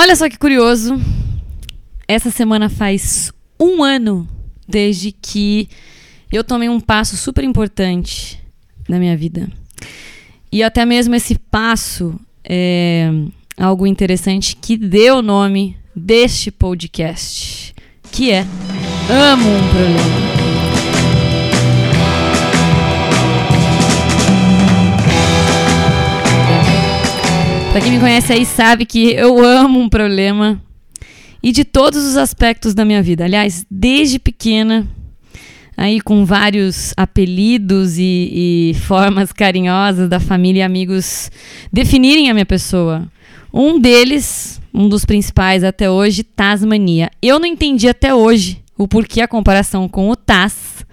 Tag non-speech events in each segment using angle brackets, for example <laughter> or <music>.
Olha só que curioso. Essa semana faz um ano desde que eu tomei um passo super importante na minha vida. E até mesmo esse passo é algo interessante que deu o nome deste podcast, que é Amo um Problema. Quem me conhece aí sabe que eu amo um problema e de todos os aspectos da minha vida. Aliás, desde pequena, aí com vários apelidos e, e formas carinhosas da família e amigos definirem a minha pessoa. Um deles, um dos principais até hoje, Tasmania. Eu não entendi até hoje o porquê a comparação com o Taz,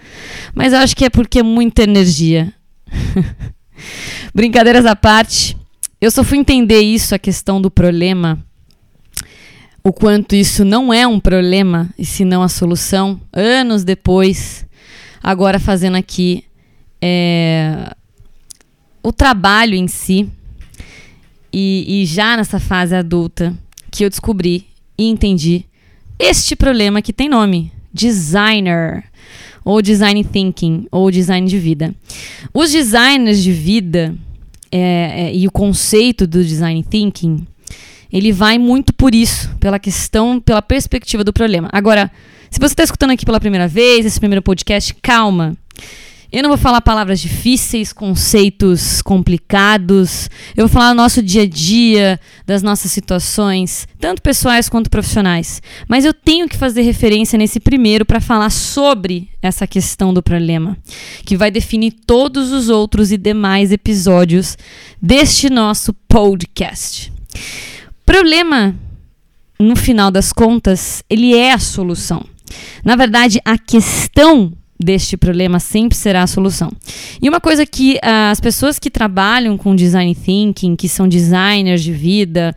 mas eu acho que é porque é muita energia. <laughs> Brincadeiras à parte, eu só fui entender isso, a questão do problema, o quanto isso não é um problema, e sim a solução, anos depois, agora fazendo aqui é, o trabalho em si, e, e já nessa fase adulta, que eu descobri e entendi este problema que tem nome: designer ou design thinking, ou design de vida. Os designers de vida é, é, e o conceito do design thinking, ele vai muito por isso, pela questão, pela perspectiva do problema. Agora, se você está escutando aqui pela primeira vez, esse primeiro podcast, calma. Eu não vou falar palavras difíceis, conceitos complicados. Eu vou falar do nosso dia a dia, das nossas situações, tanto pessoais quanto profissionais. Mas eu tenho que fazer referência nesse primeiro para falar sobre essa questão do problema, que vai definir todos os outros e demais episódios deste nosso podcast. Problema, no final das contas, ele é a solução. Na verdade, a questão deste problema sempre será a solução. E uma coisa que uh, as pessoas que trabalham com design thinking, que são designers de vida,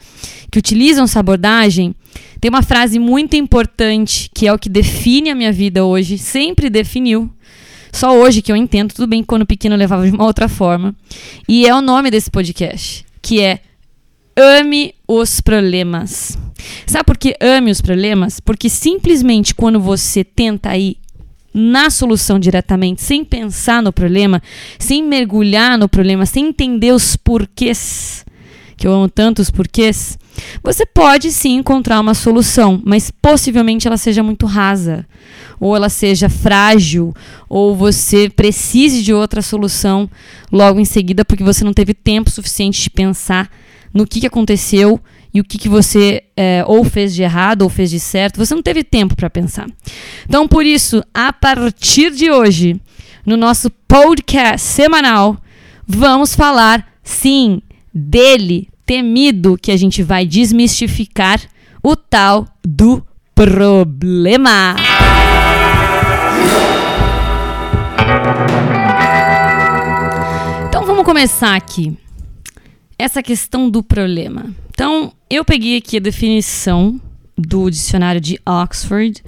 que utilizam essa abordagem, tem uma frase muito importante que é o que define a minha vida hoje, sempre definiu. Só hoje que eu entendo, tudo bem que quando pequeno eu levava de uma outra forma. E é o nome desse podcast, que é Ame os problemas. Sabe por que ame os problemas? Porque simplesmente quando você tenta ir na solução diretamente, sem pensar no problema, sem mergulhar no problema, sem entender os porquês, que eu amo tanto os porquês, você pode sim encontrar uma solução, mas possivelmente ela seja muito rasa, ou ela seja frágil, ou você precise de outra solução logo em seguida porque você não teve tempo suficiente de pensar no que, que aconteceu e o que, que você é, ou fez de errado ou fez de certo. Você não teve tempo para pensar. Então, por isso, a partir de hoje, no nosso podcast semanal, vamos falar, sim, dele, temido, que a gente vai desmistificar o tal do problema. Então vamos começar aqui. Essa questão do problema. Então, eu peguei aqui a definição do dicionário de Oxford,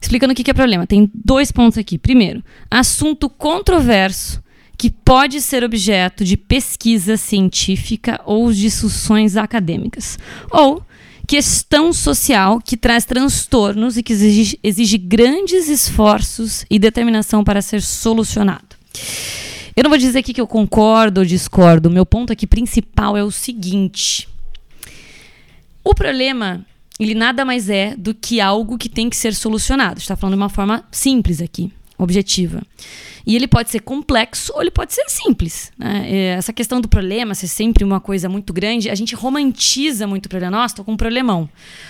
explicando o que é problema. Tem dois pontos aqui. Primeiro, assunto controverso que pode ser objeto de pesquisa científica ou discussões acadêmicas. Ou questão social que traz transtornos e que exige, exige grandes esforços e determinação para ser solucionado. Eu não vou dizer aqui que eu concordo ou discordo. Meu ponto aqui principal é o seguinte: o problema, ele nada mais é do que algo que tem que ser solucionado. Está falando de uma forma simples aqui, objetiva. E ele pode ser complexo ou ele pode ser simples. Né? É, essa questão do problema ser sempre uma coisa muito grande, a gente romantiza muito o problema. Nossa, estou com um problemão.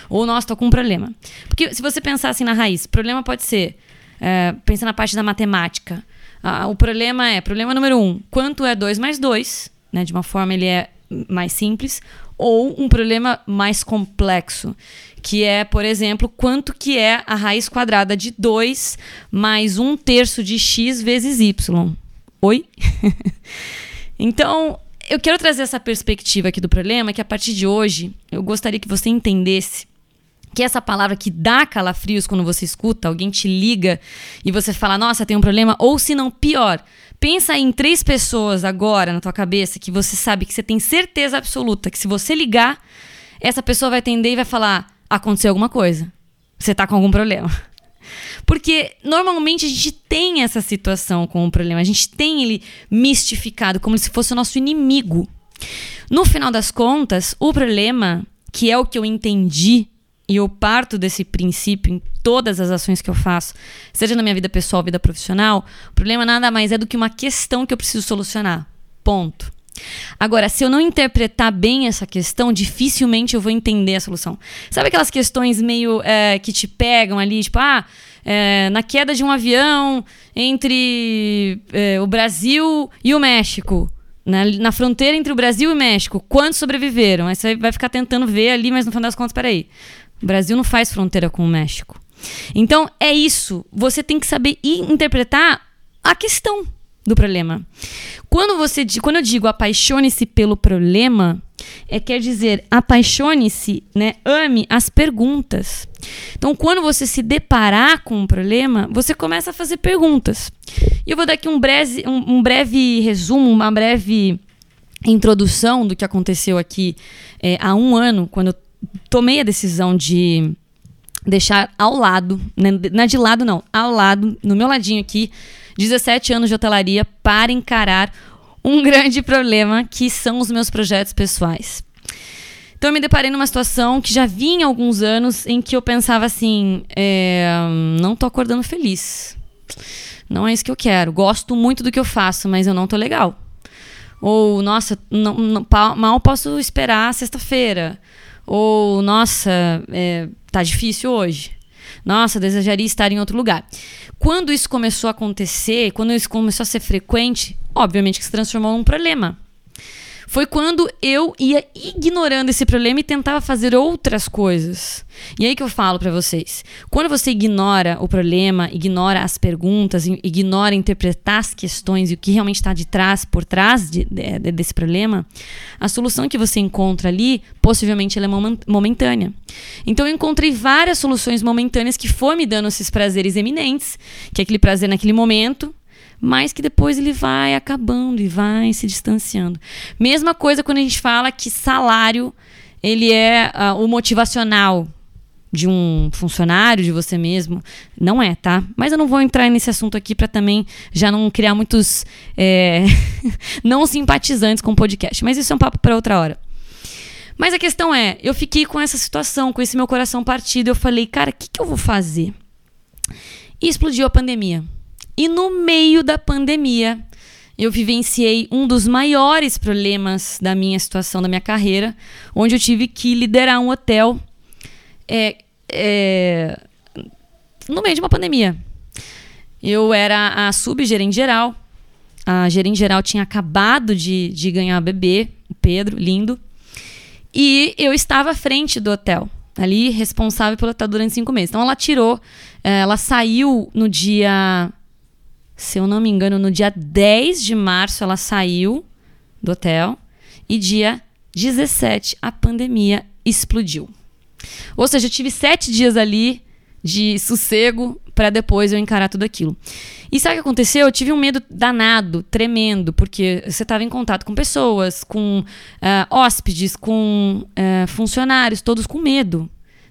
Ou nossa, estou com um problema. Porque se você pensar assim na raiz, problema pode ser, é, pensa na parte da matemática. Ah, o problema é, problema número um, quanto é 2 mais 2? Né? De uma forma ele é mais simples ou um problema mais complexo, que é, por exemplo, quanto que é a raiz quadrada de 2 mais um terço de x vezes y. Oi? <laughs> então, eu quero trazer essa perspectiva aqui do problema, que a partir de hoje eu gostaria que você entendesse que essa palavra que dá calafrios quando você escuta, alguém te liga e você fala, nossa, tem um problema, ou se não, pior, Pensa em três pessoas agora na tua cabeça que você sabe que você tem certeza absoluta que se você ligar, essa pessoa vai atender e vai falar: aconteceu alguma coisa. Você tá com algum problema. <laughs> Porque normalmente a gente tem essa situação com o problema, a gente tem ele mistificado como se fosse o nosso inimigo. No final das contas, o problema, que é o que eu entendi e eu parto desse princípio em todas as ações que eu faço, seja na minha vida pessoal, vida profissional, o problema nada mais é do que uma questão que eu preciso solucionar. Ponto. Agora, se eu não interpretar bem essa questão, dificilmente eu vou entender a solução. Sabe aquelas questões meio é, que te pegam ali, tipo, ah, é, na queda de um avião entre é, o Brasil e o México? Na, na, fronteira entre o Brasil e o México, quantos sobreviveram? Aí você vai ficar tentando ver ali, mas no final das contas, peraí. O Brasil não faz fronteira com o México. Então, é isso. Você tem que saber interpretar a questão do problema. Quando você quando eu digo apaixone-se pelo problema, é quer dizer apaixone-se, né? Ame as perguntas. Então, quando você se deparar com um problema, você começa a fazer perguntas. E eu vou dar aqui um breve, um, um breve resumo, uma breve introdução do que aconteceu aqui é, há um ano, quando eu tomei a decisão de deixar ao lado, né, não é de lado não, ao lado, no meu ladinho aqui, 17 anos de hotelaria para encarar um <laughs> grande problema que são os meus projetos pessoais. Então eu me deparei numa situação que já vinha alguns anos em que eu pensava assim, é, não tô acordando feliz. Não é isso que eu quero. Gosto muito do que eu faço, mas eu não tô legal. Ou, nossa, não, não, mal posso esperar sexta-feira. Ou, nossa, é, tá difícil hoje. Nossa, desejaria estar em outro lugar. Quando isso começou a acontecer, quando isso começou a ser frequente, obviamente que se transformou num problema foi quando eu ia ignorando esse problema e tentava fazer outras coisas. E aí que eu falo para vocês, quando você ignora o problema, ignora as perguntas, ignora interpretar as questões e o que realmente está de trás, por trás de, de, desse problema, a solução que você encontra ali, possivelmente ela é momentânea. Então eu encontrei várias soluções momentâneas que foram me dando esses prazeres eminentes, que é aquele prazer naquele momento, mas que depois ele vai acabando e vai se distanciando. Mesma coisa quando a gente fala que salário ele é uh, o motivacional de um funcionário, de você mesmo. Não é, tá? Mas eu não vou entrar nesse assunto aqui para também já não criar muitos é, <laughs> não simpatizantes com o podcast. Mas isso é um papo para outra hora. Mas a questão é, eu fiquei com essa situação, com esse meu coração partido. Eu falei, cara, o que, que eu vou fazer? E explodiu a pandemia. E no meio da pandemia, eu vivenciei um dos maiores problemas da minha situação, da minha carreira, onde eu tive que liderar um hotel é, é, no meio de uma pandemia. Eu era a subgerente geral. A gerente geral tinha acabado de, de ganhar bebê, o Pedro, lindo. E eu estava à frente do hotel, ali responsável pelo hotel durante cinco meses. Então ela tirou, é, ela saiu no dia se eu não me engano, no dia 10 de março ela saiu do hotel e dia 17 a pandemia explodiu. Ou seja, eu tive sete dias ali de sossego para depois eu encarar tudo aquilo. E sabe o que aconteceu? Eu tive um medo danado, tremendo, porque você estava em contato com pessoas, com uh, hóspedes, com uh, funcionários, todos com medo.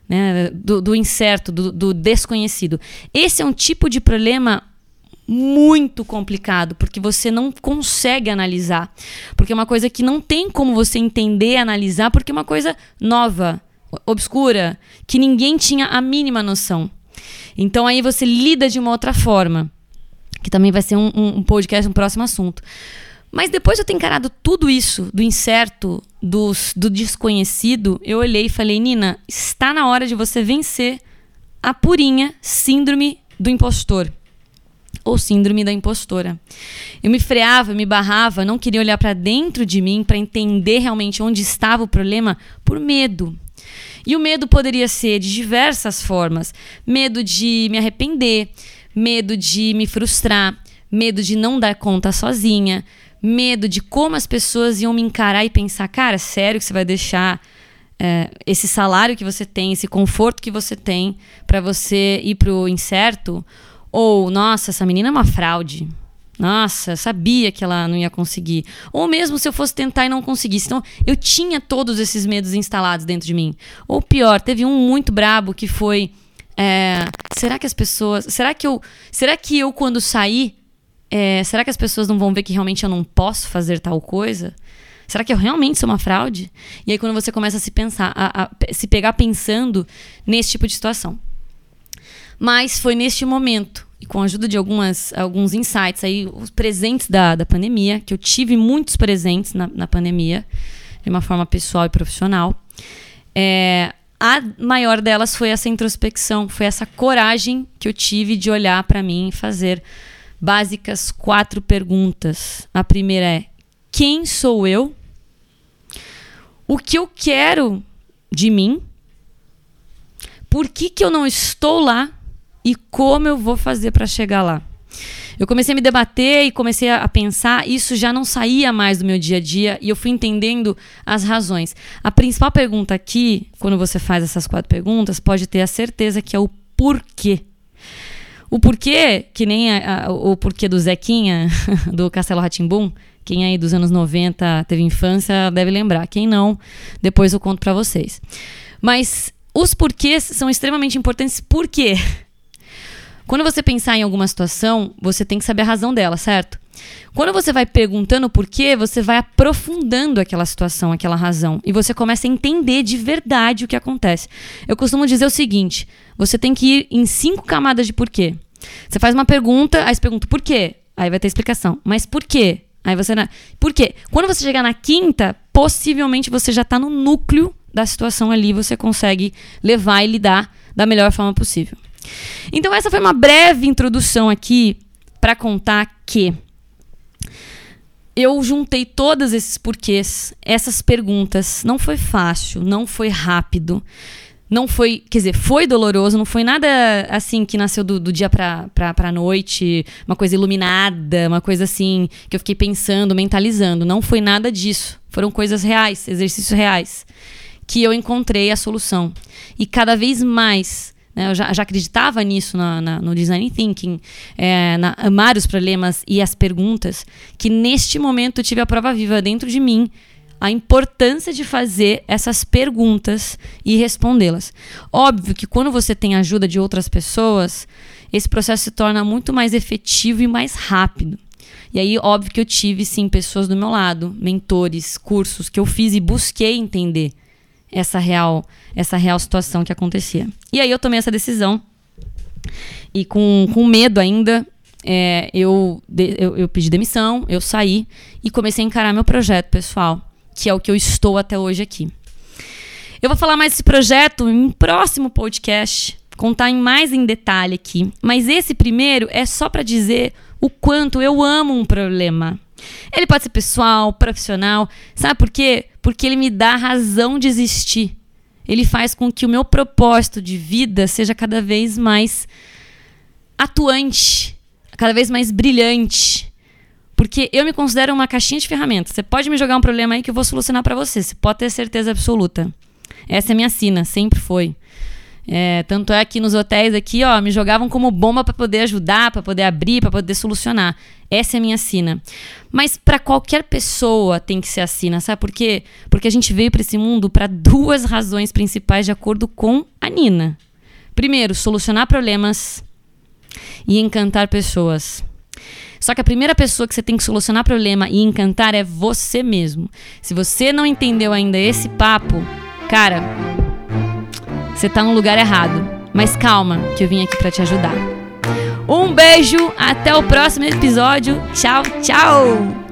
Né, do, do incerto, do, do desconhecido. Esse é um tipo de problema muito complicado, porque você não consegue analisar. Porque é uma coisa que não tem como você entender analisar, porque é uma coisa nova, obscura, que ninguém tinha a mínima noção. Então aí você lida de uma outra forma, que também vai ser um, um, um podcast, um próximo assunto. Mas depois de eu ter encarado tudo isso, do incerto, do, do desconhecido, eu olhei e falei, Nina, está na hora de você vencer a purinha síndrome do impostor ou síndrome da impostora. Eu me freava, me barrava, não queria olhar para dentro de mim para entender realmente onde estava o problema por medo. E o medo poderia ser de diversas formas: medo de me arrepender, medo de me frustrar, medo de não dar conta sozinha, medo de como as pessoas iam me encarar e pensar, cara, sério que você vai deixar é, esse salário que você tem, esse conforto que você tem para você ir pro incerto? Ou, nossa, essa menina é uma fraude. Nossa, sabia que ela não ia conseguir. Ou mesmo se eu fosse tentar e não conseguisse. Então, eu tinha todos esses medos instalados dentro de mim. Ou pior, teve um muito brabo que foi. É, será que as pessoas. Será que eu. Será que eu, quando sair. É, será que as pessoas não vão ver que realmente eu não posso fazer tal coisa? Será que eu realmente sou uma fraude? E aí, quando você começa a se pensar, a, a se pegar pensando nesse tipo de situação. Mas foi neste momento e com a ajuda de algumas, alguns insights aí, os presentes da, da pandemia, que eu tive muitos presentes na, na pandemia, de uma forma pessoal e profissional. É, a maior delas foi essa introspecção, foi essa coragem que eu tive de olhar para mim e fazer básicas quatro perguntas. A primeira é: quem sou eu? O que eu quero de mim? Por que, que eu não estou lá? E como eu vou fazer para chegar lá. Eu comecei a me debater e comecei a pensar, isso já não saía mais do meu dia a dia e eu fui entendendo as razões. A principal pergunta aqui, quando você faz essas quatro perguntas, pode ter a certeza que é o porquê. O porquê, que nem a, a, o porquê do Zequinha, <laughs> do Castelo Ratimbum, quem aí dos anos 90 teve infância deve lembrar. Quem não, depois eu conto para vocês. Mas os porquês são extremamente importantes. Por quê? Quando você pensar em alguma situação, você tem que saber a razão dela, certo? Quando você vai perguntando por quê, você vai aprofundando aquela situação, aquela razão. E você começa a entender de verdade o que acontece. Eu costumo dizer o seguinte: você tem que ir em cinco camadas de porquê. Você faz uma pergunta, aí você pergunta por quê? Aí vai ter explicação. Mas por quê? Aí você. Por quê? Quando você chegar na quinta, possivelmente você já está no núcleo da situação ali, você consegue levar e lidar da melhor forma possível. Então, essa foi uma breve introdução aqui para contar que eu juntei todos esses porquês, essas perguntas. Não foi fácil, não foi rápido, não foi, quer dizer, foi doloroso, não foi nada assim que nasceu do, do dia pra, pra, pra noite, uma coisa iluminada, uma coisa assim que eu fiquei pensando, mentalizando. Não foi nada disso. Foram coisas reais, exercícios reais, que eu encontrei a solução. E cada vez mais? Eu já, já, acreditava nisso na, na, no design thinking, é, na, amar os problemas e as perguntas, que neste momento eu tive a prova viva dentro de mim a importância de fazer essas perguntas e respondê-las. Óbvio que quando você tem ajuda de outras pessoas, esse processo se torna muito mais efetivo e mais rápido. E aí, óbvio que eu tive sim pessoas do meu lado, mentores, cursos que eu fiz e busquei entender essa real, essa real situação que acontecia. E aí eu tomei essa decisão e com, com medo ainda, é, eu, de, eu, eu pedi demissão, eu saí e comecei a encarar meu projeto pessoal, que é o que eu estou até hoje aqui. Eu vou falar mais desse projeto em um próximo podcast, contar em mais em detalhe aqui. Mas esse primeiro é só para dizer o quanto eu amo um problema. Ele pode ser pessoal, profissional. Sabe por quê? Porque ele me dá razão de existir. Ele faz com que o meu propósito de vida seja cada vez mais atuante, cada vez mais brilhante. Porque eu me considero uma caixinha de ferramentas. Você pode me jogar um problema aí que eu vou solucionar para você. Você pode ter certeza absoluta. Essa é minha sina, sempre foi. É, tanto é que nos hotéis aqui, ó, me jogavam como bomba para poder ajudar, para poder abrir, para poder solucionar. Essa é a minha sina. Mas para qualquer pessoa tem que ser a sina, sabe por quê? Porque a gente veio para esse mundo para duas razões principais de acordo com a Nina. Primeiro, solucionar problemas e encantar pessoas. Só que a primeira pessoa que você tem que solucionar problema e encantar é você mesmo. Se você não entendeu ainda esse papo, cara, você tá no lugar errado. Mas calma, que eu vim aqui para te ajudar. Um beijo, até o próximo episódio. Tchau, tchau!